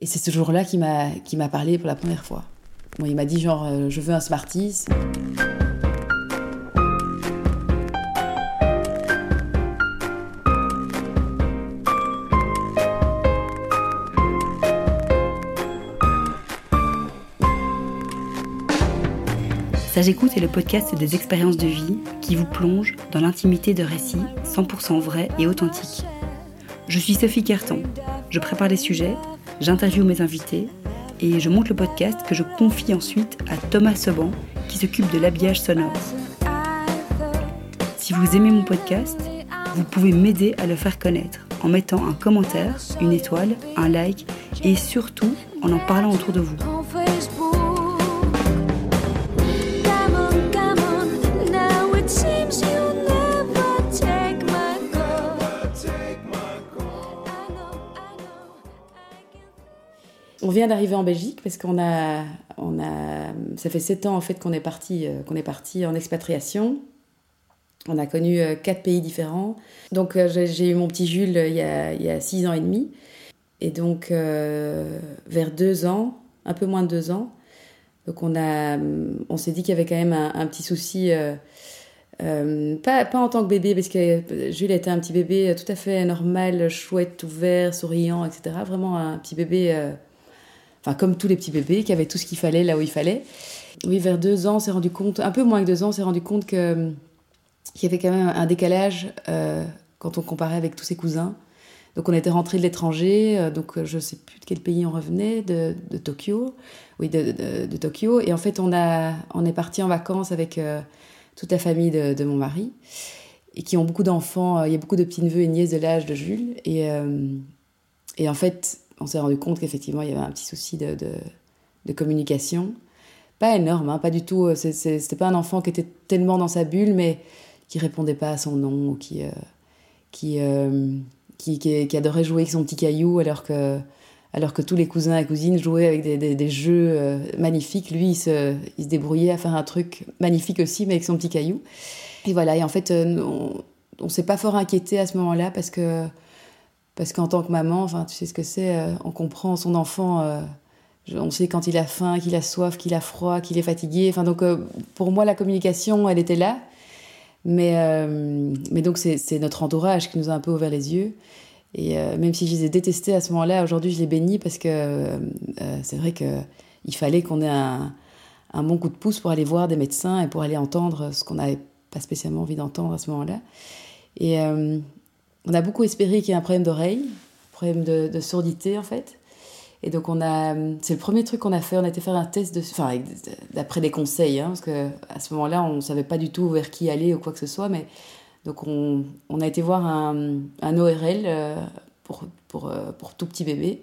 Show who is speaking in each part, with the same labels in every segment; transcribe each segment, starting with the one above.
Speaker 1: Et c'est ce jour-là qui m'a qui m'a parlé pour la première fois. Il m'a dit genre euh, je veux un Smarties.
Speaker 2: Ça j'écoute est le podcast des expériences de vie qui vous plonge dans l'intimité de récits 100% vrais et authentiques. Je suis Sophie Carton. Je prépare les sujets, j'interviewe mes invités et je monte le podcast que je confie ensuite à Thomas Seban qui s'occupe de l'habillage sonore. Si vous aimez mon podcast, vous pouvez m'aider à le faire connaître en mettant un commentaire, une étoile, un like et surtout en en parlant autour de vous.
Speaker 1: On vient d'arriver en Belgique parce qu'on a, on a, ça fait sept ans en fait qu'on est parti, euh, qu'on est parti en expatriation. On a connu euh, quatre pays différents. Donc euh, j'ai eu mon petit Jules il y, a, six ans et demi. Et donc vers deux ans, un peu moins de deux ans, donc on a, on s'est dit qu'il y avait quand même un, petit souci. pas, pas en tant que bébé, parce que Jules était un petit bébé tout à fait normal, chouette, ouvert, souriant, etc. Vraiment un petit bébé enfin comme tous les petits bébés, qui avaient tout ce qu'il fallait là où il fallait. Oui, vers deux ans, on s'est rendu compte, un peu moins que deux ans, on s'est rendu compte que qu'il y avait quand même un décalage euh, quand on comparait avec tous ses cousins. Donc on était rentré de l'étranger, euh, donc je sais plus de quel pays on revenait, de, Tokyo, oui, de, Tokyo. Et en fait, on, a, on est parti en vacances avec euh, toute la famille de, mon mari, et qui ont beaucoup d'enfants. Il y a beaucoup de petits-neveux et nièces de l'âge de Jules. Et, et en fait, on s'est rendu compte qu'effectivement, il y avait un petit souci de, de, communication. Pas énorme, hein, pas du tout. C'était pas un enfant qui était tellement dans sa bulle, mais qui répondait pas à son nom, ou qui, euh, euh, qui, qui, qui, adorait jouer avec son petit caillou, alors que, alors que tous les cousins et cousines jouaient avec des, des, jeux euh, magnifiques. Lui, il se, il se, débrouillait à faire un truc magnifique aussi, mais avec son petit caillou. Et voilà, et en fait, on, on s'est pas fort inquiété à ce moment-là parce que parce qu'en tant que maman, enfin, tu sais ce que c'est, euh, on comprend son enfant, euh, on sait quand il a faim, qu'il a soif, qu'il a froid, qu'il est fatigué. Enfin, donc, euh, pour moi, la communication, elle était là. Mais, donc, c'est notre entourage qui nous a un peu ouvert les yeux. Et même si je les ai détestés à ce moment-là, aujourd'hui, je les bénis parce que c'est vrai qu'il fallait qu'on ait un, un, bon coup de pouce pour aller voir des médecins et pour aller entendre ce qu'on n'avait pas spécialement envie d'entendre à ce moment-là. Et, on a beaucoup espéré qu'il y ait un problème d'oreille, problème de, surdité en fait. Et donc on a, c'est le premier truc qu'on a fait. On a été faire un test de, enfin d'après des conseils, hein, parce que à ce moment-là on savait pas du tout vers qui aller ou quoi que ce soit, mais donc on, a été voir un, un ORL euh, pour, pour, euh, pour tout petit bébé.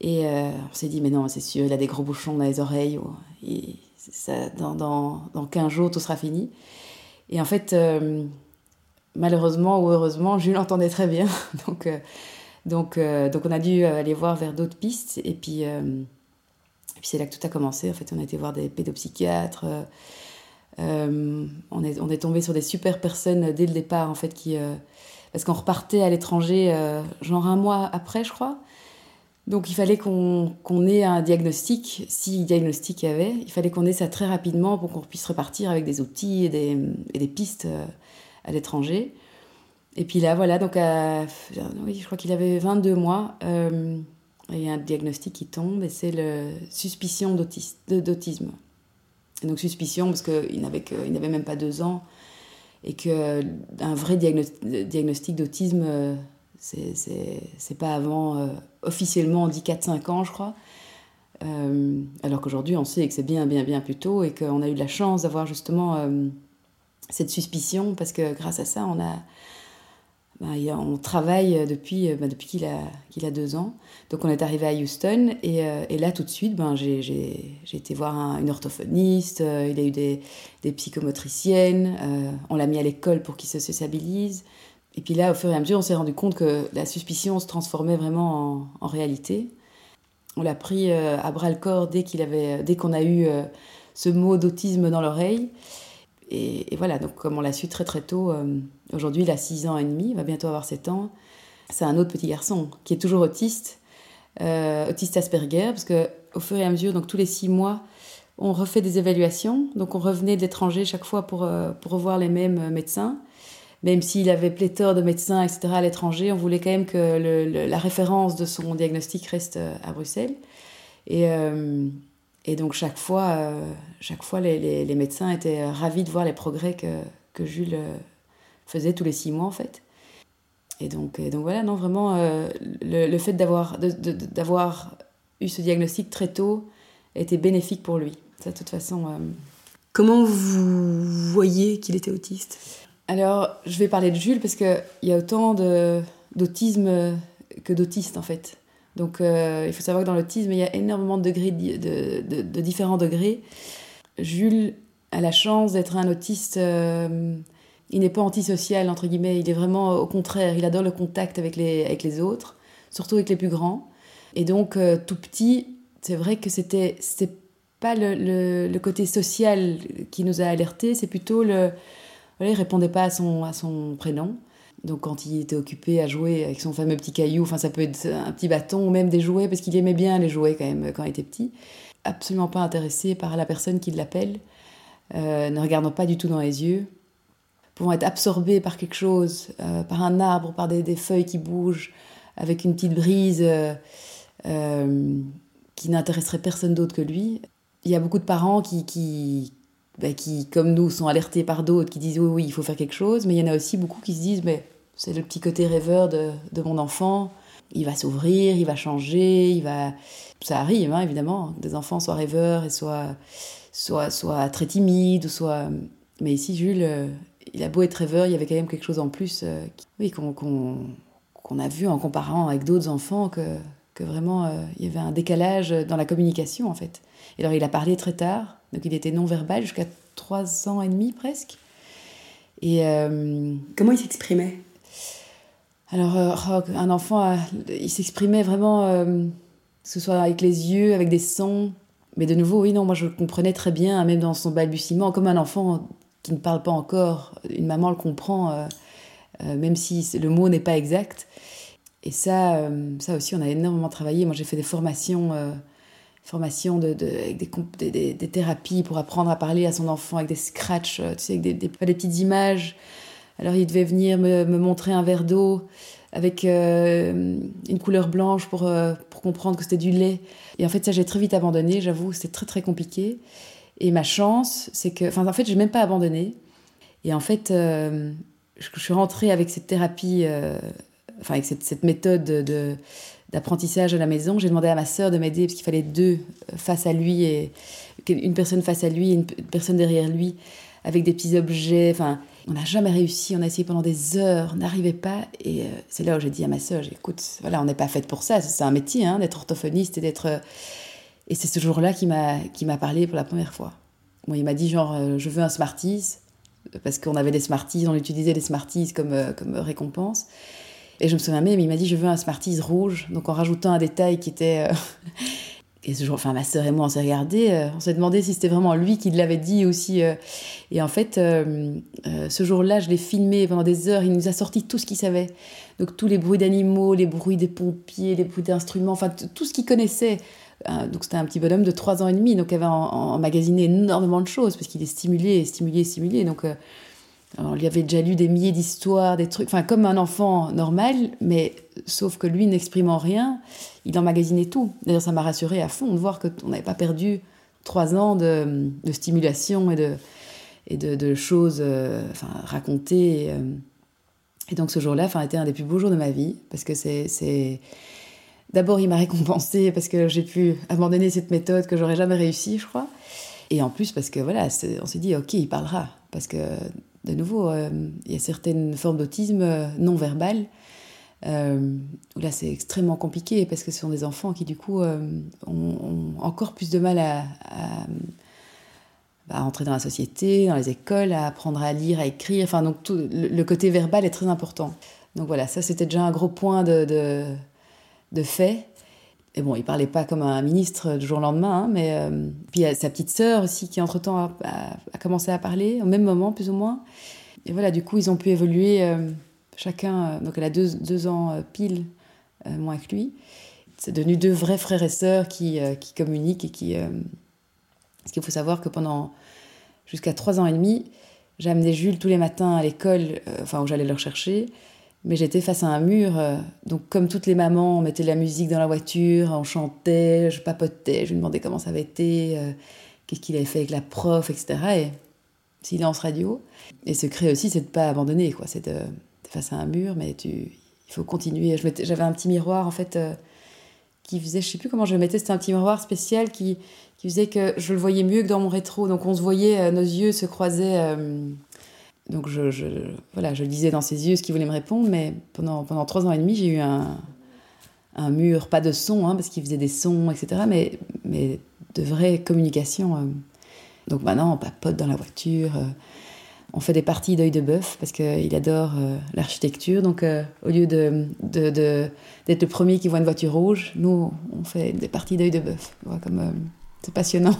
Speaker 1: Et euh, on s'est dit, mais non, c'est sûr, il a des gros bouchons dans les oreilles. Et ça, dans, dans, dans 15 jours, tout sera fini. Et en fait, malheureusement ou heureusement, Jules entendait très bien. donc, euh, donc, euh, donc on a dû aller voir vers d'autres pistes. Et puis, euh, puis c'est là que tout a commencé. En fait, on a été voir des pédopsychiatres. on, est, on est tombé sur des super personnes dès le départ, en fait, qui, parce qu'on repartait à l'étranger, genre un mois après, je crois. Donc il fallait qu'on ait un diagnostic, si diagnostic il y avait, il fallait qu'on ait ça très rapidement pour qu'on puisse repartir avec des outils et des, et des pistes à l'étranger. Et puis là, voilà, donc oui, je crois qu'il avait 22 mois. Euh, il y a un diagnostic qui tombe et c'est le suspicion d'autisme. donc suspicion parce qu'il n'avait, même pas deux ans et qu'un vrai diagnostic d'autisme, euh, c'est, pas avant, euh, officiellement on dit 4-5 ans je crois. alors qu'aujourd'hui on sait que c'est bien bien bien plus tôt et qu'on a eu la chance d'avoir justement cette suspicion parce que grâce à ça, on a, bah, on travaille depuis, bah, depuis qu'il a, qu'il a deux ans. Donc on est arrivé à Houston et, euh, et là tout de suite, ben, j'ai, j'ai, j'ai été voir une orthophoniste, euh, il a eu des, des psychomotriciennes, euh, on l'a mis à l'école pour qu'il se sociabilise. Et puis là, au fur et à mesure, on s'est rendu compte que la suspicion se transformait vraiment en, en réalité. On l'a pris à bras le corps dès, qu'il avait, dès qu'on a eu ce mot d'autisme dans l'oreille. Et, voilà, donc comme on l'a su très très tôt, euh, aujourd'hui il a 6 ans et demi, il va bientôt avoir 7 ans. C'est un autre petit garçon qui est toujours autiste, autiste Asperger, parce que au fur et à mesure, donc tous les six mois, on refait des évaluations. Donc on revenait de l'étranger chaque fois pour, pour revoir les mêmes médecins. Même s'il avait pléthore de médecins, etc. à l'étranger, on voulait quand même que la référence de son diagnostic reste à Bruxelles. Et, et donc chaque fois, chaque fois les, les, médecins étaient ravis de voir les progrès que, que Jules faisait tous les six mois en fait. Et donc, et donc voilà, non, vraiment, euh, le, le, fait d'avoir, d'avoir eu ce diagnostic très tôt était bénéfique pour lui. Ça, de toute façon. Euh,
Speaker 2: Comment vous voyez qu'il était autiste?
Speaker 1: Alors, je vais parler de Jules parce qu'il y a autant d'autisme que d'autistes en fait. Donc, euh, il faut savoir que dans l'autisme, il y a énormément de, degrés, de, de, différents degrés. Jules a la chance d'être un autiste il n'est pas antisocial, entre guillemets, il est vraiment au contraire, il adore le contact avec les, avec les autres, surtout avec les plus grands. Et donc, euh, tout petit, c'est vrai que c'était pas le, le, côté social qui nous a alertés, c'est plutôt le. Voilà, il répondait pas à son, à son prénom. Donc, quand il était occupé à jouer avec son fameux petit caillou, enfin, ça peut être un petit bâton ou même des jouets, parce qu'il aimait bien les jouets quand même quand il était petit. Absolument pas intéressé par la personne qui l'appelle, euh, ne regardant pas du tout dans les yeux vont être absorbés par quelque chose, euh, par un arbre, par des, feuilles qui bougent, avec une petite brise euh, qui n'intéresserait personne d'autre que lui. Il y a beaucoup de parents qui, qui, bah, qui comme nous, sont alertés par d'autres, qui disent oui, oui, il faut faire quelque chose, mais il y en a aussi beaucoup qui se disent, mais c'est le petit côté rêveur de, de mon enfant, il va s'ouvrir, il va changer, il va... Ça arrive, hein, évidemment, des enfants soient rêveurs et soient, soient, très timides, soit... Mais ici, Jules, il a beau être rêveur, il y avait quand même quelque chose en plus euh, oui, qu'on a vu en comparant avec d'autres enfants que, que vraiment euh, il y avait un décalage dans la communication en fait. Et alors il a parlé très tard, donc il était non-verbal jusqu'à trois ans et demi presque.
Speaker 2: Et euh, comment il s'exprimait?
Speaker 1: Alors oh, un enfant, il s'exprimait vraiment, que ce soit avec les yeux, avec des sons. Mais de nouveau, oui, non, moi je le comprenais très bien, même dans son balbutiement, comme un enfant qui ne parle pas encore, une maman le comprend, euh, euh, même si le mot n'est pas exact. Et ça, euh, ça aussi, on a énormément travaillé. Moi, j'ai fait des formations, formations de, des, des, thérapies pour apprendre à parler à son enfant avec des scratchs, tu sais, avec des, petites images. Alors, il devait venir me, montrer un verre d'eau avec une couleur blanche pour, pour comprendre que c'était du lait. Et en fait, ça, j'ai très vite abandonné, j'avoue, c'était très, très compliqué. Et ma chance, c'est que, enfin, en fait, j'ai même pas abandonné. Et en fait, euh, je, suis rentrée avec cette thérapie, euh, enfin, avec cette, cette méthode de, d'apprentissage à la maison. J'ai demandé à ma sœur de m'aider parce qu'il fallait deux face à lui et une personne face à lui et une personne derrière lui avec des petits objets. Enfin, on n'a jamais réussi. On a essayé pendant des heures, on n'arrivait pas. Et euh, c'est là où j'ai dit à ma sœur, écoute, voilà, on n'est pas faite pour ça. C'est un métier, hein, d'être orthophoniste et d'être et c'est ce jour-là qui m'a parlé pour la première fois. Bon, il m'a dit genre euh, je veux un Smarties parce qu'on avait des Smarties, on utilisait des Smarties comme euh, comme récompense. Et je me souviens même, il m'a dit je veux un Smarties rouge, donc en rajoutant un détail qui était euh, et ce jour, enfin ma sœur et moi on s'est regardé, on s'est demandé si c'était vraiment lui qui l'avait dit aussi. et en fait, ce jour-là, je l'ai filmé pendant des heures. Il nous a sorti tout ce qu'il savait, donc tous les bruits d'animaux, les bruits des pompiers, les bruits d'instruments, enfin tout ce qu'il connaissait donc c'était un petit bonhomme de 3 ans et demi, donc il avait emmagasiné énormément de choses, parce qu'il est stimulé, stimulé, stimulé. Donc on lui avait déjà lu des milliers d'histoires, des trucs, enfin comme un enfant normal, mais sauf que lui n'exprimant rien, il emmagasinait tout. D'ailleurs ça m'a rassuré à fond de voir qu'on n'avait pas perdu 3 ans de, stimulation et de, et de, choses euh, enfin, racontées. Et, euh, et donc ce jour-là enfin, était un des plus beaux jours de ma vie, parce que c'est D'abord, il m'a récompensé parce que j'ai pu abandonner cette méthode que j'aurais jamais réussi, je crois. Et en plus, parce que voilà, on s'est dit, ok, il parlera. Parce que, de nouveau, euh, il y a certaines formes d'autisme euh, non verbales euh, là, c'est extrêmement compliqué parce que ce sont des enfants qui, du coup, ont, encore plus de mal à, à, entrer dans la société, dans les écoles, à apprendre à lire, à écrire. Enfin, donc, tout, le, côté verbal est très important. Donc voilà, ça, c'était déjà un gros point de de fait. Et bon, il parlait pas comme un ministre du jour au lendemain, hein, mais euh, puis il y a sa petite sœur aussi qui entre-temps a, commencé à parler, au même moment plus ou moins. Et voilà, du coup, ils ont pu évoluer euh, chacun, euh, donc elle a deux, ans pile moins que lui. c'est devenu deux vrais frères et sœurs qui, communiquent et qui. Parce qu'il faut savoir que pendant jusqu'à trois ans et demi, j'amenais Jules tous les matins à l'école, enfin où j'allais le chercher. Mais j'étais face à un mur, donc comme toutes les mamans, on mettait de la musique dans la voiture, on chantait, je papotais, je lui demandais comment ça avait été, qu'est-ce qu'il avait fait avec la prof, etc. Et silence radio. Et secret aussi, c'est de pas abandonner, quoi. C'est de, face à un mur, mais tu, il faut continuer. J'avais un petit miroir, en fait, euh, qui faisait, je sais plus comment je le mettais, c'était un petit miroir spécial qui, qui faisait que je le voyais mieux que dans mon rétro. Donc on se voyait, euh, nos yeux se croisaient. Euh, donc je, je, voilà, je disais dans ses yeux ce qu'il voulait me répondre, mais pendant, pendant trois ans et demi, j'ai eu un, un mur, pas de son, hein, parce qu'il faisait des sons, etc., mais, mais de vraie communication. Donc maintenant, on papote dans la voiture. Euh, on fait des parties d'œil de bœuf parce qu'il adore euh, l'architecture. Donc, euh, au lieu d'être de, de, le premier qui voit une voiture rouge, nous, on fait des parties d'œil de bœuf. c'est passionnant.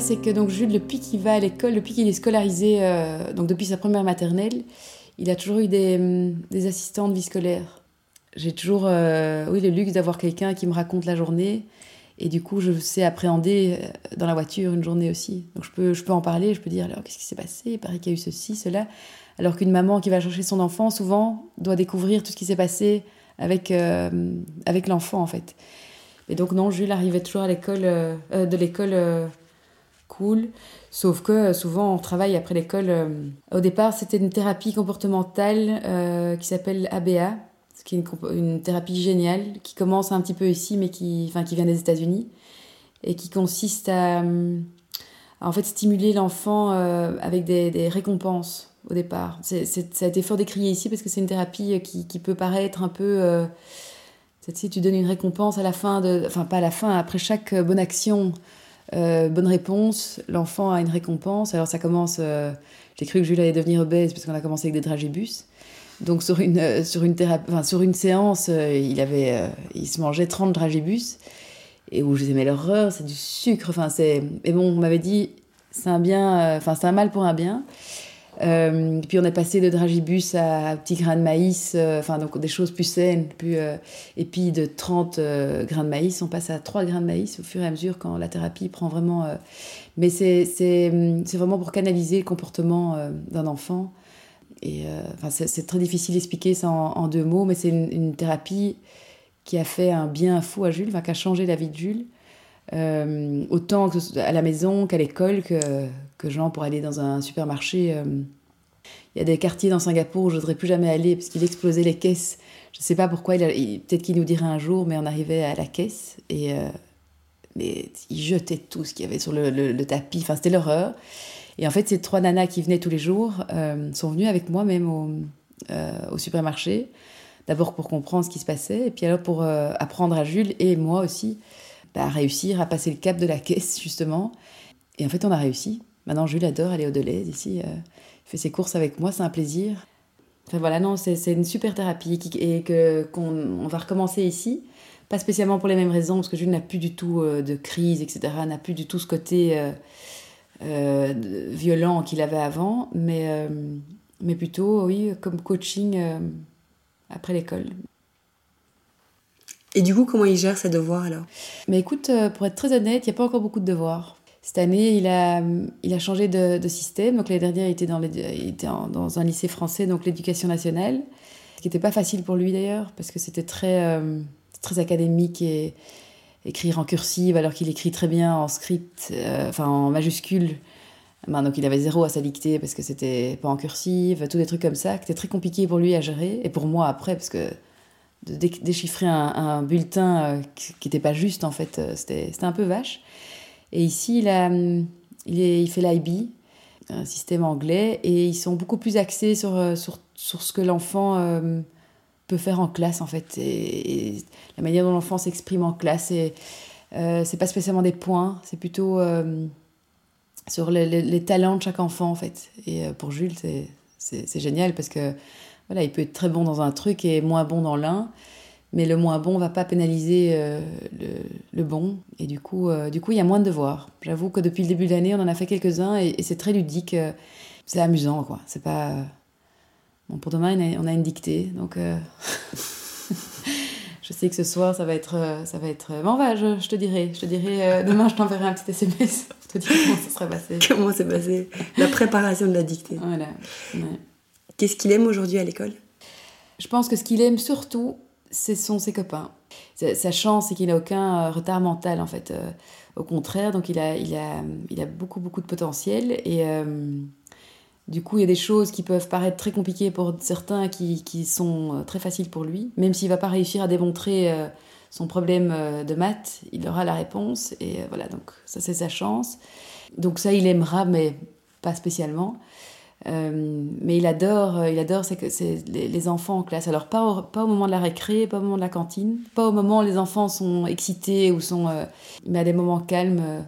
Speaker 1: C'est que donc Jules, depuis qu'il va à l'école, depuis qu'il est scolarisé, euh, donc depuis sa première maternelle, il a toujours eu des, hum, des assistants de vie scolaire. J'ai toujours euh, oui, le luxe d'avoir quelqu'un qui me raconte la journée. Et du coup, je sais appréhender euh, dans la voiture une journée aussi. Donc je peux, je peux en parler, je peux dire alors qu'est-ce qui s'est passé? Il paraît qu'il y a eu ceci, cela. Alors qu'une maman qui va chercher son enfant, souvent, doit découvrir tout ce qui s'est passé avec, avec l'enfant en fait. Et donc non, Jules arrivait toujours à l'école, de l'école cool. Sauf que euh, souvent on travaille après l'école. Euh, au départ, c'était une thérapie comportementale euh, qui s'appelle ABA, ce qui est une, thérapie géniale qui commence un petit peu ici, mais qui, enfin, qui vient des États-Unis et qui consiste à, en fait stimuler l'enfant avec des, récompenses au départ. ça a été fort décrié ici parce que c'est une thérapie qui, qui, peut paraître un peu. tu tu donnes une récompense à la fin de, enfin pas à la fin, après chaque bonne action euh, bonne réponse, l'enfant a une récompense. Alors ça commence, euh, j'ai cru que Jules allait devenir obèse parce qu'on a commencé avec des dragibus. Donc sur une, euh, sur une, séance, il, avait, il se mangeait 30 dragibus. Et où je disais, mais l'horreur, c'est du sucre. Enfin, c'est... Et bon, on m'avait dit, c'est un bien, enfin, c'est un mal pour un bien. Euh, puis on est passé de dragibus à petits grains de maïs, euh, enfin donc des choses plus saines. Plus, euh, et puis de 30 grains de maïs, on passe à 3 grains de maïs au fur et à mesure quand la thérapie prend vraiment. mais c'est vraiment pour canaliser le comportement d'un enfant. Et enfin, c'est très difficile d'expliquer ça en, deux mots, mais c'est une, thérapie qui a fait un bien fou à Jules, qui a changé la vie de Jules. Autant à la maison qu'à l'école, que, que genre pour aller dans un supermarché. Euh, il y a des quartiers dans Singapour où je voudrais plus jamais aller parce qu'il explosait les caisses. Je ne sais pas pourquoi, peut-être qu'il nous dirait un jour, mais on arrivait à la caisse et euh, mais il jetait tout ce qu'il y avait sur le, tapis. Enfin, c'était l'horreur. Et en fait, ces trois nanas qui venaient tous les jours euh, sont venues avec moi même au, au supermarché. D'abord pour comprendre ce qui se passait, et puis alors pour apprendre à Jules et moi aussi bah, réussir à passer le cap de la caisse, justement. Et en fait, on a réussi. Maintenant, Jules adore aller au Deleuze ici. Euh, il fait ses courses avec moi, c'est un plaisir. Enfin voilà, non, c'est une super thérapie et qu'on on va recommencer ici. Pas spécialement pour les mêmes raisons, parce que Jules n'a plus du tout euh, de crise, etc. N'a plus du tout ce côté euh, violent qu'il avait avant, mais, mais plutôt, oui, comme coaching après l'école.
Speaker 2: Et du coup, comment il gère ses devoirs alors?
Speaker 1: Mais écoute, pour être très honnête, il n'y a pas encore beaucoup de devoirs. Cette année, il a, il a changé de, système. Donc l'année dernière, il était, dans, il était dans un lycée français, donc l'éducation nationale, ce qui n'était pas facile pour lui d'ailleurs, parce que c'était très, euh, très académique et écrire en cursive, alors qu'il écrit très bien en script, euh, enfin en majuscule. Ben, donc il avait zéro à sa dictée parce que c'était pas en cursive, tous des trucs comme ça, qui étaient très compliqués pour lui à gérer, et pour moi après, parce que de déchiffrer un, bulletin euh, qui n'était pas juste, en fait, c'était un peu vache. Et ici, il, a, il, est, il fait l'IB, un système anglais, et ils sont beaucoup plus axés sur, euh, sur, sur ce que l'enfant euh, peut faire en classe, en fait. Et, la manière dont l'enfant s'exprime en classe, et, euh, c'est pas spécialement des points, c'est plutôt euh, sur les, les, talents de chaque enfant, en fait. Et pour Jules, c'est génial parce que voilà, il peut être très bon dans un truc et moins bon dans l'un. mais le moins bon va pas pénaliser euh, le, bon. Et du coup, euh, du coup, il y a moins de devoirs. J'avoue que depuis le début de l'année, on en a fait quelques-uns et, c'est très ludique. Euh, c'est amusant, quoi. C'est pas. Bon, pour demain, on a une dictée, donc. je sais que ce soir, ça va être, ça va être. Bon, va, je, je te dirai, je te dirai. demain, je t'enverrai un petit SMS pour te dire comment ça serait passé.
Speaker 2: comment c'est passé? La préparation de la dictée.
Speaker 1: Voilà.
Speaker 2: Qu'est-ce qu'il aime aujourd'hui à l'école?
Speaker 1: Je pense que ce qu'il aime surtout, ce sont ses copains. Sa chance, c'est qu'il n'a aucun euh, retard mental, en fait. Euh, au contraire, donc il a, il, a, il a beaucoup, beaucoup de potentiel. Et euh, du coup, il y a des choses qui peuvent paraître très compliquées pour certains qui, qui sont très faciles pour lui. Même s'il ne va pas réussir à démontrer son problème de maths, il aura la réponse. Et voilà, donc ça, c'est sa chance. Donc ça, il aimera, mais pas spécialement. Euh, mais il adore, euh, il adore c'est que c'est les, enfants en classe. Alors pas au, moment de la récré, pas au moment de la cantine, pas au moment où les enfants sont excités ou sont, euh, mais à des moments calmes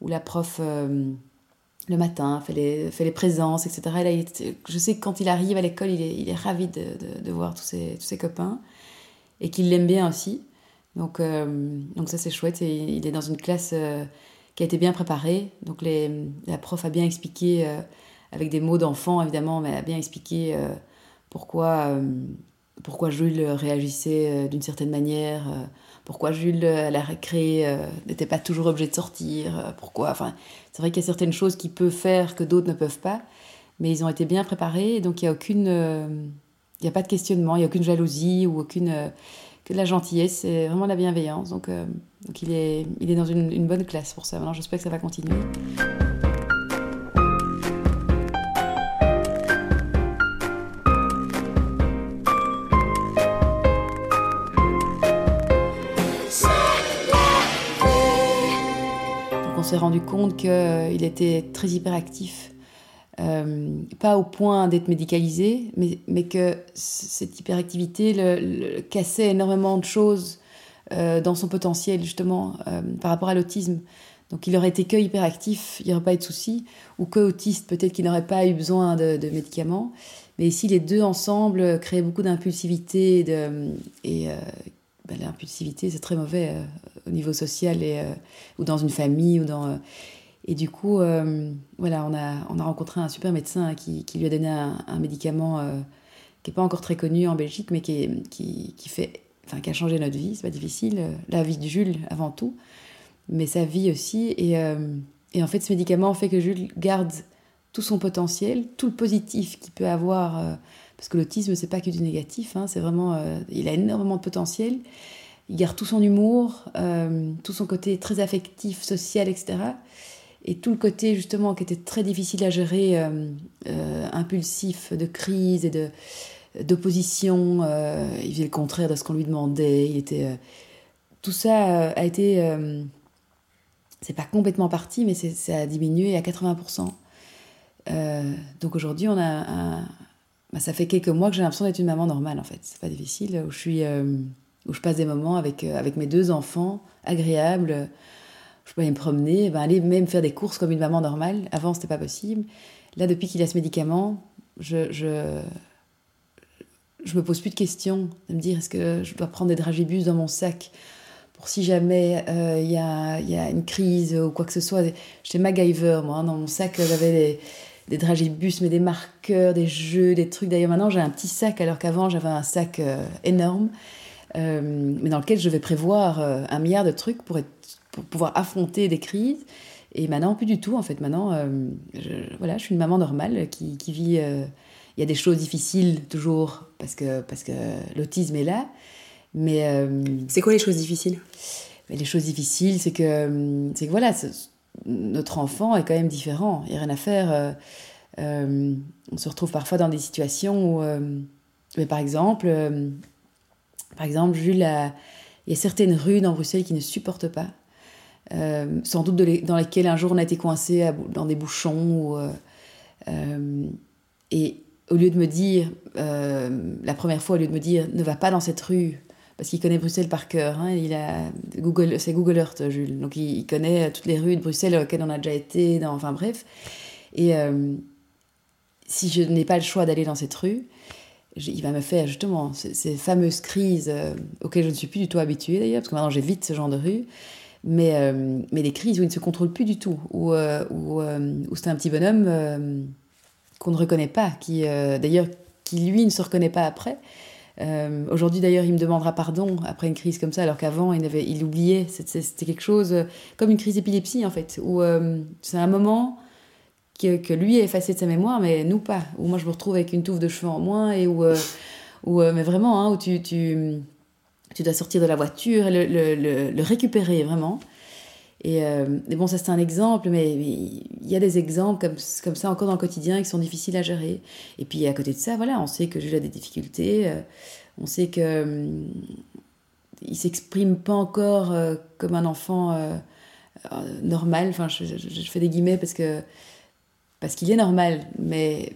Speaker 1: où la prof le matin fait les, fait les présences, etc. je sais que quand il arrive à l'école, il est, il est ravi de, de, voir tous ses, tous ses copains et qu'il l'aime bien aussi. Donc, donc ça c'est chouette. Et il est dans une classe qui a été bien préparée. Donc les, la prof a bien expliqué avec des mots d'enfant évidemment, mais elle a bien expliqué euh, pourquoi, euh, pourquoi Jules réagissait euh, d'une certaine manière, pourquoi Jules à la récré n'était pas toujours obligé de sortir, pourquoi. Enfin, c'est vrai qu'il y a certaines choses qui peuvent faire que d'autres ne peuvent pas, mais ils ont été bien préparés, donc il n'y a aucune. il n'y a pas de questionnement, il n'y a aucune jalousie ou aucune. que de la gentillesse, c'est vraiment la bienveillance. Donc, donc il, est, il est dans une, une bonne classe pour ça. Maintenant, j'espère que ça va continuer. S'est rendu compte qu'il euh, était très hyperactif. Euh, pas au point d'être médicalisé, mais, que cette hyperactivité le, cassait énormément de choses euh, dans son potentiel, justement, par rapport à l'autisme. Donc il aurait été que hyperactif, il n'y aurait pas eu de souci, ou que autiste, peut-être qu'il n'aurait pas eu besoin de, médicaments. Mais ici, les deux ensemble créaient beaucoup d'impulsivité et, ben, l'impulsivité, c'est très mauvais euh, au niveau social euh, ou dans une famille. Ou dans, euh, et du coup, voilà, on a, on a rencontré un super médecin qui, lui a donné un, médicament qui n'est pas encore très connu en Belgique, mais qui, qui, fait, enfin, qui a changé notre vie. C'est pas difficile. La vie de Jules avant tout, mais sa vie aussi. Et, et en fait, ce médicament fait que Jules garde tout son potentiel, tout le positif qu'il peut avoir parce que l'autisme, c'est pas que du négatif, hein, c'est vraiment. Euh, il a énormément de potentiel. Il garde tout son humour, euh, tout son côté très affectif, social, etc. Et tout le côté, justement, qui était très difficile à gérer, euh, impulsif, de crise et de d'opposition. il faisait le contraire de ce qu'on lui demandait. Tout ça a été. c'est pas complètement parti, mais ça a diminué à 80%. donc aujourd'hui, on a bah, ça fait quelques mois que j'ai l'impression d'être une maman normale en fait. C'est pas difficile, je, suis, euh, où je passe des moments avec, euh, avec mes deux enfants agréables. Je peux aller me promener, ben, aller même faire des courses comme une maman normale. Avant, c'était pas possible. Là, depuis qu'il a ce médicament, je, je, je me pose plus de questions de me dire est-ce que je dois prendre des dragibus dans mon sac pour si jamais euh, il y, a, y, a, une crise ou quoi que ce soit. J'étais MacGyver, moi. Hein. Dans mon sac, j'avais des des dragibus, mais des marqueurs, des jeux, des trucs. D'ailleurs, maintenant, j'ai un petit sac, alors qu'avant, j'avais un sac euh, énorme, mais dans lequel je vais prévoir euh, un milliard de trucs pour, être, pour pouvoir affronter des crises. Et maintenant, plus du tout, en fait. Maintenant, je, voilà, je suis une maman normale qui, qui vit. Il y a des choses difficiles, toujours, parce que, parce que l'autisme est là. Mais.
Speaker 2: c'est quoi les choses difficiles?
Speaker 1: Les choses difficiles, c'est que, c'est que voilà, notre enfant est quand même différent. Il n'y a rien à faire. Euh, euh, on se retrouve parfois dans des situations où, euh, mais par exemple, par exemple, Jules, il y a certaines rues dans Bruxelles qui ne supportent pas. sans doute dans lesquelles un jour on a été coincé dans des bouchons. et au lieu de me dire, la première fois, au lieu de me dire ne va pas dans cette rue, parce qu'il connaît Bruxelles par cœur. Hein. Il a Google, c'est Google Earth, Jules. Donc il, connaît toutes les rues de Bruxelles auxquelles on a déjà été. Dans, enfin bref. Et euh, si je n'ai pas le choix d'aller dans cette rue, il va me faire justement ces, fameuses crises auxquelles je ne suis plus du tout habituée d'ailleurs, parce que maintenant j'évite ce genre de rue. Mais, mais les crises où il ne se contrôle plus du tout, où, où, où c'est un petit bonhomme qu'on ne reconnaît pas, qui d'ailleurs qui lui ne se reconnaît pas après. Euh, aujourd'hui, d'ailleurs, il me demandera pardon après une crise comme ça, alors qu'avant, il, avait, il oubliait. C'était quelque chose euh, comme une crise d'épilepsie, en fait, où euh, c'est un moment que, lui a effacé de sa mémoire, mais nous pas. Où moi, je me retrouve avec une touffe de cheveux en moins, et où, où mais vraiment, hein, où tu, tu, tu, dois sortir de la voiture et le, le, récupérer, vraiment. Et, bon, ça c'est un exemple, mais il y a des exemples comme, comme ça encore dans le quotidien qui sont difficiles à gérer. Et puis à côté de ça, voilà, on sait que Jules a des difficultés, euh, on sait que euh, il s'exprime pas encore euh, comme un enfant normal. Enfin, je, fais des guillemets parce que parce qu'il est normal, mais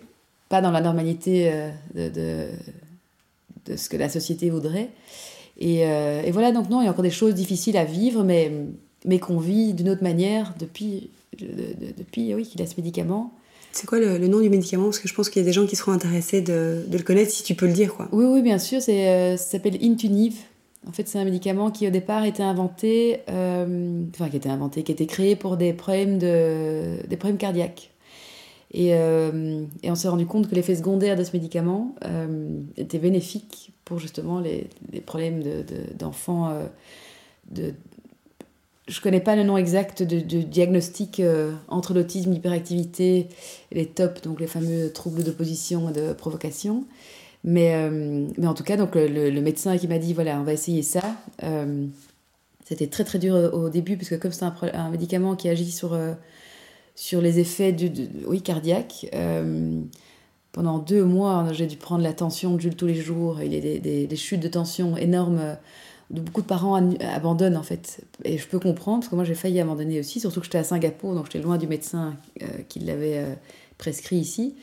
Speaker 1: pas dans la normalité de, de, de, ce que la société voudrait. Et, et voilà, donc non, il y a encore des choses difficiles à vivre, mais mais qu'on vit d'une autre manière depuis, depuis oui, qu'il a ce médicament.
Speaker 2: C'est quoi le, nom du médicament? Parce que je pense qu'il y a des gens qui seront intéressés de, le connaître, si tu peux le dire. Quoi.
Speaker 1: Oui, oui, bien sûr. Euh, ça s'appelle Intuniv. En fait, c'est un médicament qui, au départ, était inventé, euh, enfin, qui était inventé, qui était créé pour des problèmes, de, des problèmes cardiaques. Et, euh, et on s'est rendu compte que l'effet secondaire de ce médicament était bénéfique pour justement les, problèmes de, d'enfants de, je connais pas le nom exact de, diagnostic euh, entre l'autisme, l'hyperactivité les TOP, donc les fameux troubles d'opposition et de provocation. Mais, euh, en tout cas, donc le, médecin qui m'a dit voilà, on va essayer ça. Euh, c'était très très dur au, début, parce que comme c'est un, médicament qui agit sur, sur les effets du, oui, cardiaques, pendant deux mois, j'ai dû prendre la tension de Jules tous les jours. Il y a des, des, chutes de tension énormes beaucoup de parents abandonnent en fait. Et je peux comprendre, parce que moi j'ai failli abandonner aussi, surtout que j'étais à Singapour, donc j'étais loin du médecin euh, qui l'avait euh, prescrit ici.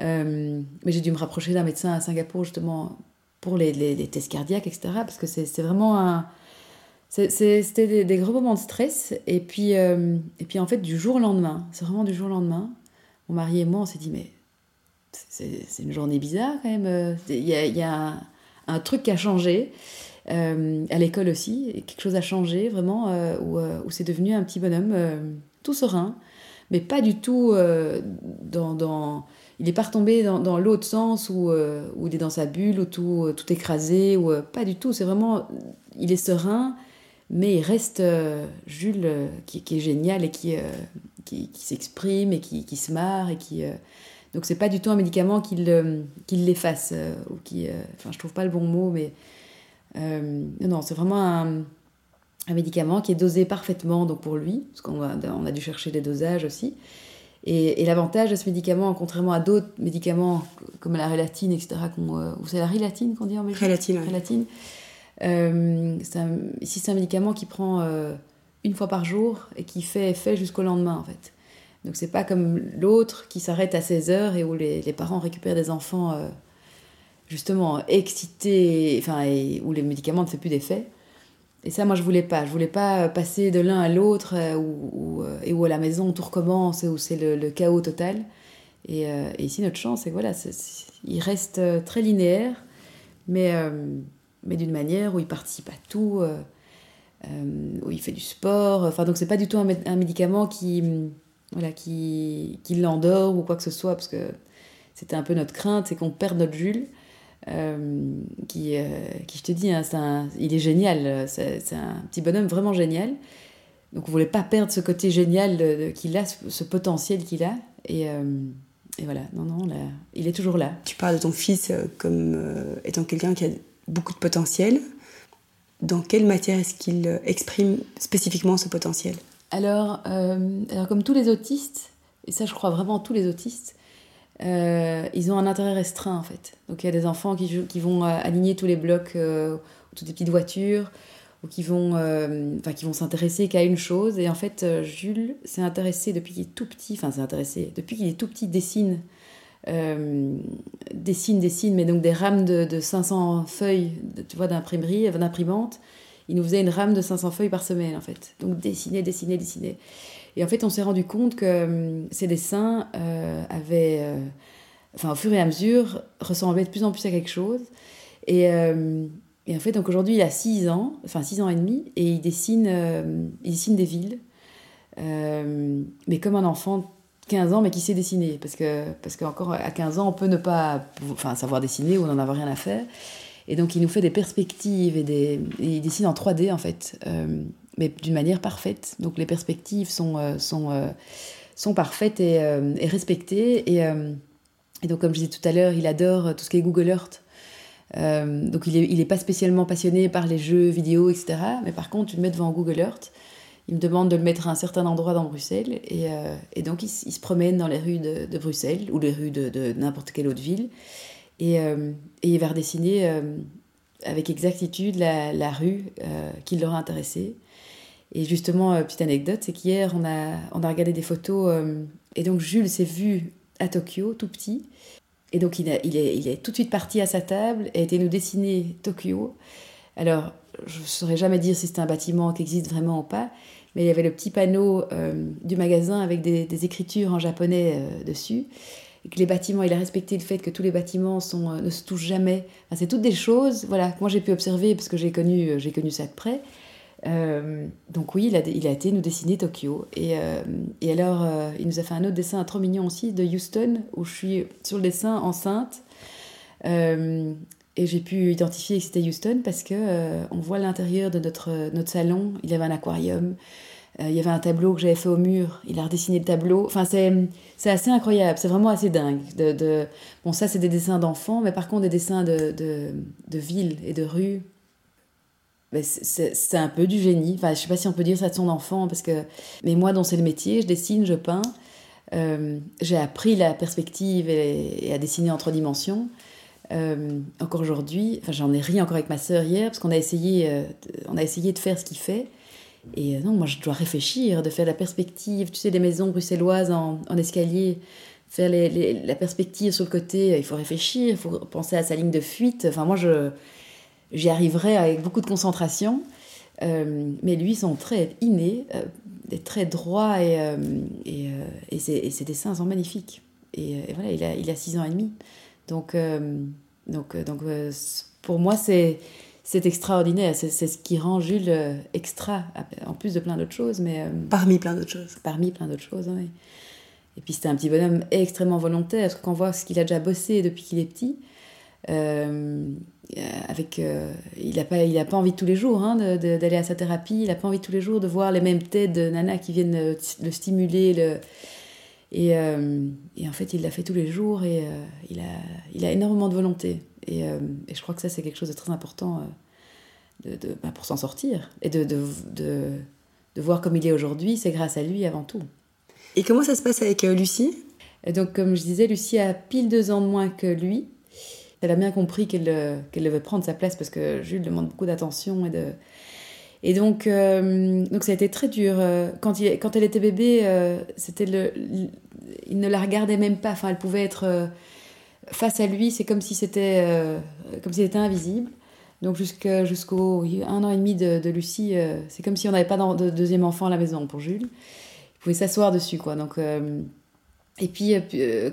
Speaker 1: Euh, mais j'ai dû me rapprocher d'un médecin à Singapour justement pour les, les, tests cardiaques, etc. Parce que c'est vraiment un... C'était des, gros moments de stress. Et puis, et puis en fait, du jour au lendemain, c'est vraiment du jour au lendemain, mon mari et moi, on s'est dit, mais c'est une journée bizarre quand même. Il y a, un, truc qui a changé. Euh, à l'école aussi, quelque chose a changé vraiment, euh, euh, où, c'est devenu un petit bonhomme tout serein, mais pas du tout dans, Il n'est pas retombé dans, l'autre sens où, où, il est dans sa bulle, où tout, tout écrasé, ou pas du tout. C'est vraiment. Il est serein, mais il reste Jules qui, est génial et qui, qui, s'exprime et qui, qui, se marre et qui. donc c'est pas du tout un médicament qui l'efface ou qui. Enfin, je trouve pas le bon mot, mais euh, non, c'est vraiment un, médicament qui est dosé parfaitement donc pour lui, parce qu'on a, on a dû chercher des dosages aussi. Et, l'avantage de ce médicament, contrairement à d'autres médicaments comme la rélatine, etc., euh, ou c'est la rélatine qu'on dit en
Speaker 2: Belgique? Rélatine.
Speaker 1: rélatine. Euh, ici, c'est un médicament qui prend une fois par jour et qui fait effet jusqu'au lendemain, en fait. Donc, c'est pas comme l'autre qui s'arrête à 16 heures et où les, parents récupèrent des enfants justement excité, enfin, où les médicaments ne font plus d'effet. Et ça, moi, je voulais pas. Je voulais pas passer de l'un à l'autre euh, euh, et où à la maison tout recommence, où c'est le, chaos total. Euh, et, ici, notre chance, c'est que voilà, il reste très linéaire, mais, mais d'une manière où il participe à tout, où il fait du sport. Enfin, donc, c'est pas du tout un, médicament qui, voilà, qui, l'endort ou quoi que ce soit, parce que c'était un peu notre crainte, c'est qu'on perde notre Jules. Euh, qui, euh, qui, je te dis, hein, il est génial. C'est un petit bonhomme vraiment génial. Donc on voulait pas perdre ce côté génial qu'il a, ce, potentiel qu'il a. Et, euh, et, voilà, non, non, il est toujours là.
Speaker 2: Tu parles de ton fils comme étant quelqu'un qui a beaucoup de potentiel. Dans quelle matière est-ce qu'il exprime spécifiquement ce potentiel?
Speaker 1: Alors, alors, comme tous les autistes, et ça je crois vraiment tous les autistes, euh, ils ont un intérêt restreint en fait. Donc il y a des enfants qui, vont euh, aligner tous les blocs, euh, toutes les petites voitures, ou qui vont, qui vont s'intéresser qu'à une chose. Et en fait, Jules s'est intéressé depuis qu'il est tout petit, enfin s'est intéressé, depuis qu'il est tout petit, dessine, dessine, dessine, mais donc des rames de, de 500 feuilles, tu vois, d'imprimerie, d'imprimante. Il nous faisait une rame de 500 feuilles par semaine en fait. Donc dessiner, dessiner, dessiner. Et en fait, on s'est rendu compte que hum, ces dessins euh, avaient, euh, enfin au fur et à mesure, ressemblait de plus en plus à quelque chose. Et, et en fait, donc aujourd'hui, il a 6 ans, enfin 6 ans et demi, et il dessine, il dessine des villes. mais comme un enfant 15 ans, mais qui sait dessiner. Parce que parce qu'encore à 15 ans, on peut ne pas enfin, savoir dessiner ou n'en avoir rien à faire. Et donc, il nous fait des perspectives et, des, il dessine en 3D, en fait, euh, mais d'une manière parfaite. Donc, les perspectives sont, euh, sont, euh, sont parfaites et, respectées. Et, et, donc, comme je disais tout à l'heure, il adore tout ce qui est Google Earth. donc, il n'est il est pas spécialement passionné par les jeux vidéo, etc. Mais par contre, tu le mets devant Google Earth il me demande de le mettre à un certain endroit dans Bruxelles. Et, euh, donc, il, se promène dans les rues de, Bruxelles ou les rues de, n'importe quelle autre ville. Et, euh, et, il va redessiner euh, avec exactitude la, rue qui l'aura intéressé. Et justement, petite anecdote, c'est qu'hier, on a, on a regardé des photos. et donc, Jules s'est vu à Tokyo, tout petit. Et donc, il, il, est, il est tout de suite parti à sa table et a été nous dessiner Tokyo. Alors, je ne saurais jamais dire si c'est un bâtiment qui existe vraiment ou pas, mais il y avait le petit panneau euh, du magasin avec des, écritures en japonais euh, dessus. Que les bâtiments, il a respecté le fait que tous les bâtiments sont, euh, ne se touchent jamais. c'est toutes des choses voilà, que moi j'ai pu observer parce que j'ai connu, j'ai connu ça de près. donc oui, il a, il a, été nous dessiner Tokyo. Et, et alors, il nous a fait un autre dessin trop mignon aussi de Houston, où je suis sur le dessin enceinte. Et j'ai pu identifier que c'était Houston parce que euh, on voit l'intérieur de notre, notre salon. Il y avait un aquarium, euh, il y avait un tableau que j'avais fait au mur. Il a redessiné le tableau. Enfin, c'est, assez incroyable, c'est vraiment assez dingue. De. Bon, ça, c'est des dessins d'enfants, mais par contre, des dessins de, de, de villes et de rues. Ben, c'est, un peu du génie. Enfin, je sais pas si on peut dire ça de son enfant, parce que. Mais moi, dont c'est le métier, je dessine, je peins. Euh, j'ai appris la perspective et, à dessiner en trois dimensions. Euh, encore aujourd'hui, enfin j'en ai ri encore avec ma sœur hier parce qu'on a essayé, euh, a essayé de faire ce qu'il fait. Et euh, non, moi je dois réfléchir, de faire la perspective, tu sais, des maisons bruxelloises en, escalier, faire la perspective sur le côté, il faut réfléchir, il faut penser à sa ligne de fuite. Enfin moi j'y arriverai avec beaucoup de concentration. mais lui, son trait inné, des traits droits et, et, ses, dessins sont magnifiques. Et, voilà, il a, il a six ans et demi. Donc, euh, donc, euh, donc euh, pour moi, c'est c'est extraordinaire. C'est ce qui rend Jules extra, en plus de plein d'autres choses. Mais,
Speaker 2: parmi plein d'autres choses.
Speaker 1: Parmi plein d'autres choses, oui. Et puis c'était un petit bonhomme extrêmement volontaire, parce qu'on voit ce qu'il a déjà bossé depuis qu'il est petit. avec, il n'a pas, il a pas envie tous les jours hein, d'aller à sa thérapie, il n'a pas envie tous les jours de voir les mêmes têtes de nana qui viennent le stimuler, le, et, euh, et, en fait, il l'a fait tous les jours et euh, il, a, il a énormément de volonté. Et, euh, et je crois que ça, c'est quelque chose de très important de, de bah, pour s'en sortir. Et de, de, de, voir comme il est aujourd'hui, c'est grâce à lui avant tout.
Speaker 2: Et comment ça se passe avec Lucie?
Speaker 1: Donc, comme je disais, Lucie a pile deux ans de moins que lui. Elle a bien compris qu'elle qu'elle devait prendre sa place parce que Jules demande beaucoup d'attention et de, et donc, euh, donc ça a été très dur. Quand, il, quand elle était bébé, euh, c'était le, il ne la regardait même pas. Enfin, elle pouvait être face à lui. C'est comme si c'était comme s'il était invisible. Donc jusqu'au un an et demi de, Lucie, c'est comme si on n'avait pas de deuxième enfant à la maison pour Jules. Il pouvait s'asseoir dessus, quoi. Donc et puis,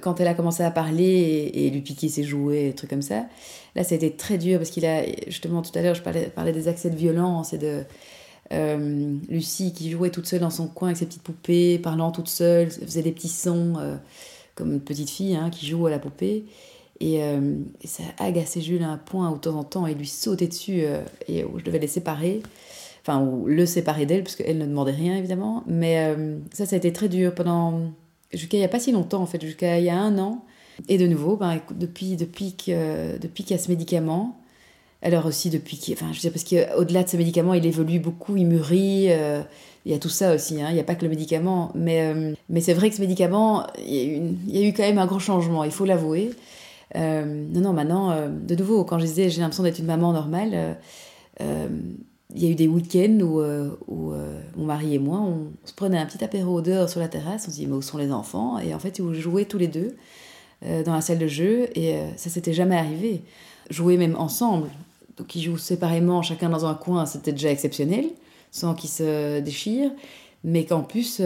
Speaker 1: quand elle a commencé à parler et, lui piquer ses jouets, des trucs comme ça, là, ça a été très dur parce qu'il a, justement, tout à l'heure, je parlais, parlais, des accès de violence et de euh, Lucie qui jouait toute seule dans son coin avec ses petites poupées, parlant toute seule, faisait des petits sons euh, comme une petite fille hein, qui joue à la poupée. Et, euh, et, ça agaçait Jules à un point où, de temps en temps, il lui sautait dessus et où je devais les séparer. Enfin, ou le séparer d'elle, parce qu'elle ne demandait rien, évidemment. Mais ça, ça a été très dur pendant jusqu'à il n'y a pas si longtemps en fait, jusqu'à il y a un an. Et de nouveau, ben, depuis, depuis qu'il depuis a ce médicament, alors aussi depuis. Enfin, je sais parce qu'au-delà de ce médicament, il évolue beaucoup, il mûrit, euh, il y a tout ça aussi, hein, il n'y a pas que le médicament. Mais, euh, mais c'est vrai que ce médicament, il y, a eu, quand même un grand changement, il faut l'avouer. Euh, non, non, maintenant, de nouveau, quand je disais j'ai l'impression d'être une maman normale, il y a eu des week-ends où, où mon mari et moi, on, se prenait un petit apéro dehors sur la terrasse, on se dit mais où sont les enfants? Et en fait, ils jouaient tous les deux dans la salle de jeu et ça s'était jamais arrivé. Jouer même ensemble, donc ils jouent séparément, chacun dans un coin, c'était déjà exceptionnel, sans qu'ils se déchirent, mais qu'en plus,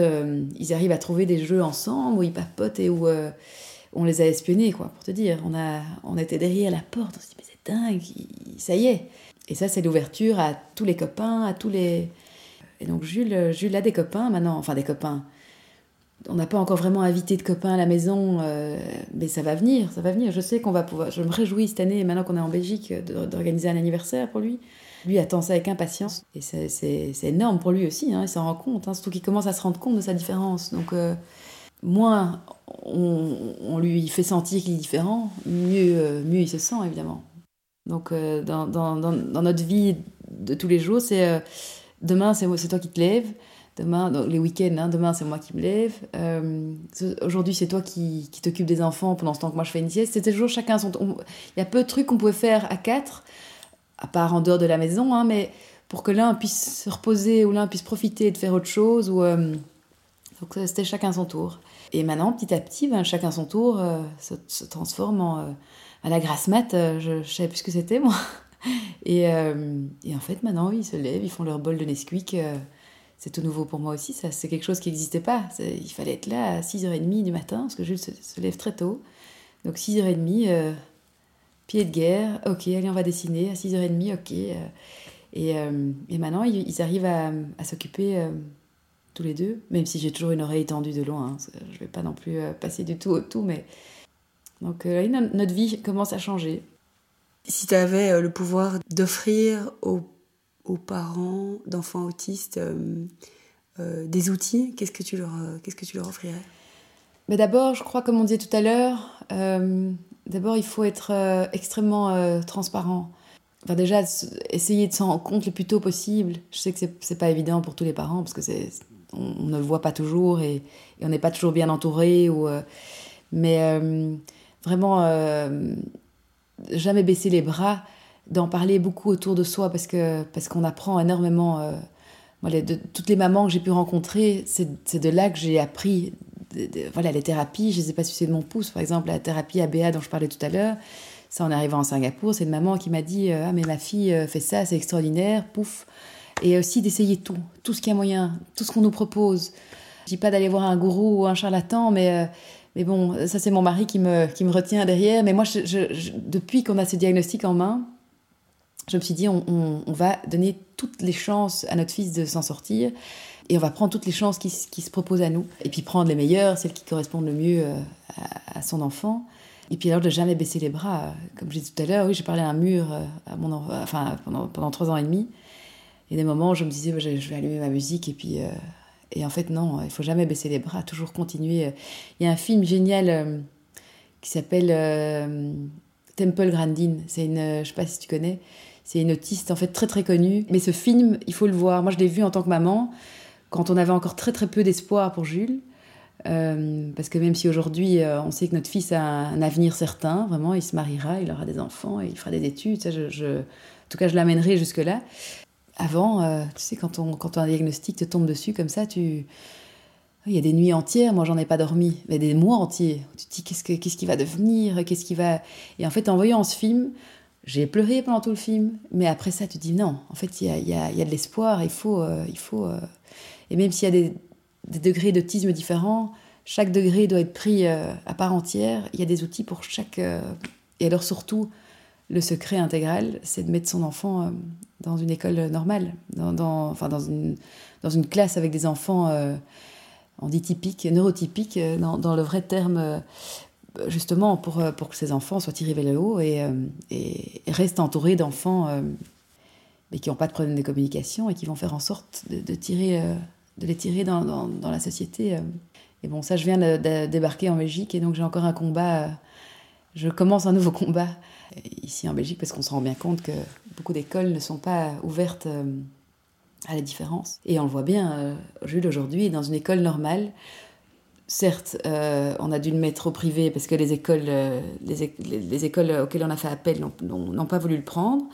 Speaker 1: ils arrivent à trouver des jeux ensemble où ils papotent et où, on les a espionnés, quoi, pour te dire. On, a, on était derrière la porte, on s'est dit, mais c'est dingue, ça y est. Et ça, c'est l'ouverture à tous les copains, à tous les. Et donc, Jules, Jules a des copains maintenant, enfin des copains. On n'a pas encore vraiment invité de copains à la maison, euh, mais ça va venir, ça va venir. Je sais qu'on va pouvoir. Je me réjouis cette année, maintenant qu'on est en Belgique, d'organiser un anniversaire pour lui. Lui attend ça avec impatience. Et c'est énorme pour lui aussi, hein, il s'en rend compte. Hein, surtout qu'il commence à se rendre compte de sa différence. Donc, euh, moins on, lui fait sentir qu'il est différent, mieux, euh, mieux il se sent, évidemment. Donc, dans, dans, dans, notre vie de tous les jours, c'est demain, c'est toi qui te lèves. Demain, les week-ends, hein, demain c'est moi qui me lève. Aujourd'hui c'est toi qui, qui t'occupes des enfants pendant ce temps que moi je fais une sieste. C'était toujours chacun son. Il y a peu de trucs qu'on pouvait faire à quatre à part en dehors de la maison, hein, mais pour que l'un puisse se reposer ou l'un puisse profiter de faire autre chose. Ou, euh, donc c'était chacun son tour. Et maintenant, petit à petit, ben, chacun son tour euh, se, transforme en, euh, à la grasse mat. je ne savais plus ce que c'était, moi. Et, et, en fait, maintenant, ils se lèvent, ils font leur bol de Nesquik. C'est tout nouveau pour moi aussi. Ça, c'est quelque chose qui n'existait pas. Il fallait être là à 6h30 du matin, parce que Jules se, lève très tôt. Donc 6h30 pied de guerre, ok, allez, on va dessiner à 6h30, ok. Euh, et, euh, et maintenant, ils, arrivent à, s'occuper euh, tous les deux, même si j'ai toujours une oreille tendue de loin. Hein, je vais pas non plus passer du tout au tout, mais. Donc, notre vie commence à changer.
Speaker 2: Si tu avais le pouvoir d'offrir aux, aux, parents d'enfants autistes des outils, qu'est-ce que tu leur, qu'est-ce que tu leur offrirais?
Speaker 1: Mais D'abord, je crois, comme on disait tout à l'heure, D'abord, il faut être euh, extrêmement euh, transparent. Enfin, déjà, essayer de s'en rendre compte le plus tôt possible. Je sais que c'est pas évident pour tous les parents parce que c'est on, ne le voit pas toujours et, on n'est pas toujours bien entouré. Ou, euh, mais vraiment, jamais baisser les bras, d'en parler beaucoup autour de soi parce que parce qu'on apprend énormément. de, toutes les mamans que j'ai pu rencontrer, c'est de là que j'ai appris voilà, les thérapies, je ne ai pas sucées de mon pouce. Par exemple, la thérapie ABA dont je parlais tout à l'heure, ça en arrivant à Singapour, c'est une maman qui m'a dit euh, Ah, mais ma fille euh, fait ça, c'est extraordinaire, pouf. Et aussi d'essayer tout, tout ce qu'il y a moyen, tout ce qu'on nous propose. Je dis pas d'aller voir un gourou ou un charlatan, mais, euh, mais bon, ça c'est mon mari qui me, qui me retient derrière. Mais moi, depuis qu'on a ce diagnostic en main, je me suis dit on, va donner toutes les chances à notre fils de s'en sortir. Et on va prendre toutes les chances qui, se proposent à nous. Et puis prendre les meilleures, celles qui correspondent le mieux euh, à, son enfant. Et puis alors de jamais baisser les bras. Comme j'ai dit tout à l'heure, oui, j'ai parlé à un mur euh, à mon, enfin, pendant, pendant trois ans et demi. Et des moments où je me disais, je vais allumer ma musique. Et puis, euh, et en fait, non, il faut jamais baisser les bras, toujours continuer. Il y a un film génial qui s'appelle Temple Grandin. C'est une, je sais pas si tu connais. C'est une autiste en fait très très connue. Mais ce film, il faut le voir. Moi, je l'ai vu en tant que maman quand on avait encore très très peu d'espoir pour Jules. Euh, parce que même si aujourd'hui euh, on sait que notre fils a un, avenir certain, vraiment, il se mariera, il aura des enfants, et il fera des études, en tout cas je l'amènerai jusque-là. Avant, euh, tu sais, quand, on, quand un diagnostic te tombe dessus comme ça, il y a des nuits entières, moi j'en ai pas dormi, mais des mois entiers. Tu te dis qu'est-ce, que, qu'est-ce qui va devenir, qu'est-ce qui va... Et en fait, en voyant ce film, j'ai pleuré pendant tout le film, mais après ça, tu te dis non, en fait, il y a, y a, y a de l'espoir, il faut... il faut et même s'il y a des, degrés d'autisme différents, chaque degré doit être pris euh, à part entière. Il y a des outils pour chaque. Euh, et alors, surtout, le secret intégral, c'est de mettre son enfant euh, dans une école normale, dans, enfin, dans, une, dans une classe avec des enfants, on dit typiques, neurotypiques, dans, le vrai terme justement pour, pour que ces enfants soient tirés vers le haut et, et restent entourés d'enfants mais qui n'ont pas de problème de communication et qui vont faire en sorte de, tirer de les tirer dans, dans, la société. Euh. Et bon, ça, je viens de, débarquer en Belgique et donc j'ai encore un combat. Euh, je commence un nouveau combat ici en Belgique parce qu'on se rend bien compte que beaucoup d'écoles ne sont pas ouvertes euh, à la différence. Et on le voit bien, Jules aujourd'hui dans une école normale. Certes, on a dû le mettre au privé parce que les écoles, les, les, écoles auxquelles on a fait appel n'ont pas voulu le prendre.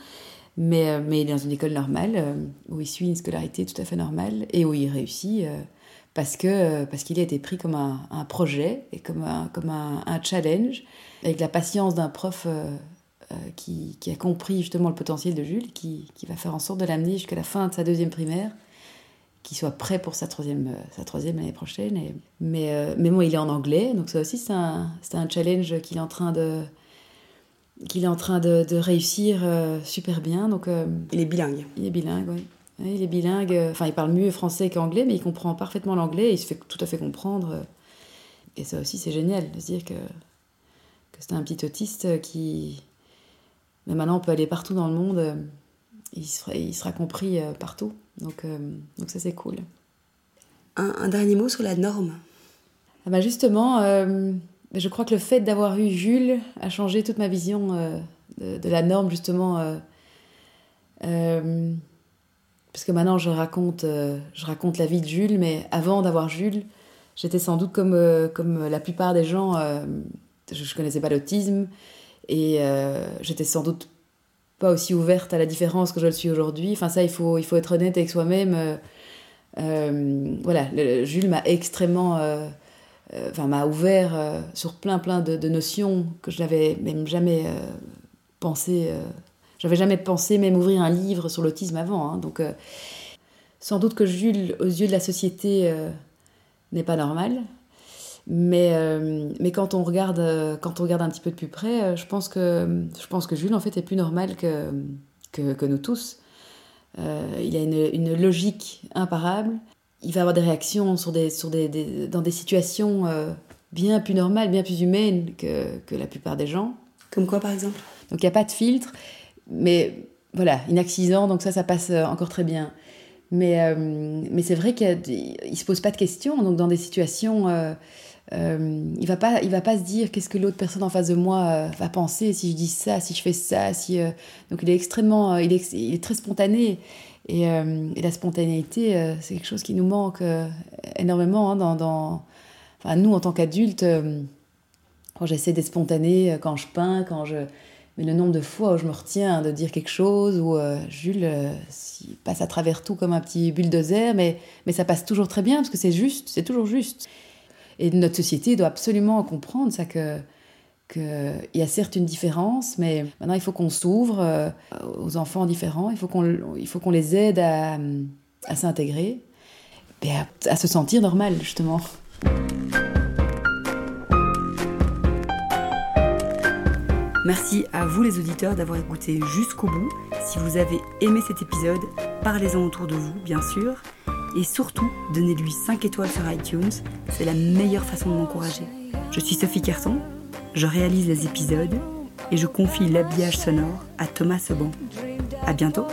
Speaker 1: Mais, euh, mais dans une école normale, euh, où il suit une scolarité tout à fait normale et où il réussit euh, parce que parce qu'il a été pris comme un, projet et comme un, comme un challenge, avec la patience d'un prof qui, qui, a compris justement le potentiel de Jules, qui, qui va faire en sorte de l'amener jusqu'à la fin de sa deuxième primaire, qu'il soit prêt pour sa troisième, sa troisième année prochaine. Et, mais, mais bon, il est en anglais, donc ça aussi c'est un, un challenge qu'il est en train de, qu'il est en train de, de réussir super bien. Donc,
Speaker 2: il est bilingue.
Speaker 1: Il est bilingue, oui. Il est bilingue, enfin il parle mieux français qu'anglais, mais il comprend parfaitement l'anglais et il se fait tout à fait comprendre. Et ça aussi c'est génial de se dire que, que c'est un petit autiste qui... Mais maintenant on peut aller partout dans le monde, il sera, il sera compris euh, partout. Donc, euh, donc ça c'est cool.
Speaker 2: Un, dernier mot sur la norme
Speaker 1: ah bah Justement, euh, je crois que le fait d'avoir eu Jules a changé toute ma vision de, de, la norme justement parce que maintenant je raconte, euh, je raconte la vie de Jules, mais avant d'avoir Jules, j'étais sans doute comme, euh, comme la plupart des gens, euh, je ne connaissais pas l'autisme, et j'étais sans doute pas aussi ouverte à la différence que je le suis aujourd'hui. Enfin ça, il faut, il faut être honnête avec soi-même. voilà, Jules m'a extrêmement... Enfin, m'a ouvert sur plein plein de, notions que je n'avais même jamais pensé j'avais jamais pensé même ouvrir un livre sur l'autisme avant. Hein, donc, euh, sans doute que Jules, aux yeux de la société, euh, n'est pas normal. Mais, euh, mais quand, on regarde, quand on regarde un petit peu de plus près, je, pense que, je pense que Jules, en fait, est plus normal que, que, que nous tous. il a une, une, logique imparable. Il va avoir des réactions sur des, sur des, des dans des situations bien plus normales, bien plus humaines que, que la plupart des gens.
Speaker 2: Comme quoi, par exemple?
Speaker 1: Donc, il n'y a pas de filtre mais voilà, inaccident, donc ça, ça passe euh, encore très bien. Mais, euh, mais c'est vrai qu'il ne se pose pas de questions, donc dans des situations, euh, il va, pas, il va pas se dire qu'est-ce que l'autre personne en face de moi va penser si je dis ça, si je fais ça. Si, donc il est extrêmement, il est, il est très spontané. Et, la spontanéité, c'est quelque chose qui nous manque énormément hein, dans, dans enfin, nous en tant qu'adultes. quand j'essaie d'être spontanée, quand je peins, quand je mais le nombre de fois où je me retiens de dire quelque chose, où euh, Jules euh, passe à travers tout comme un petit bulldozer, mais, mais ça passe toujours très bien parce que c'est juste, c'est toujours juste. Et notre société doit absolument comprendre ça que qu'il y a certes une différence, mais maintenant il faut qu'on s'ouvre euh, aux enfants différents, il faut qu'on il les aide à, à s'intégrer et à se sentir normal justement.
Speaker 2: Merci à vous les auditeurs d'avoir écouté jusqu'au bout. Si vous avez aimé cet épisode, parlez-en autour de vous, bien sûr. Et surtout, donnez-lui 5 étoiles sur iTunes, c'est la meilleure façon de m'encourager. Je suis Sophie Carton, je réalise les épisodes et je confie l'habillage sonore à Thomas Seban. À bientôt!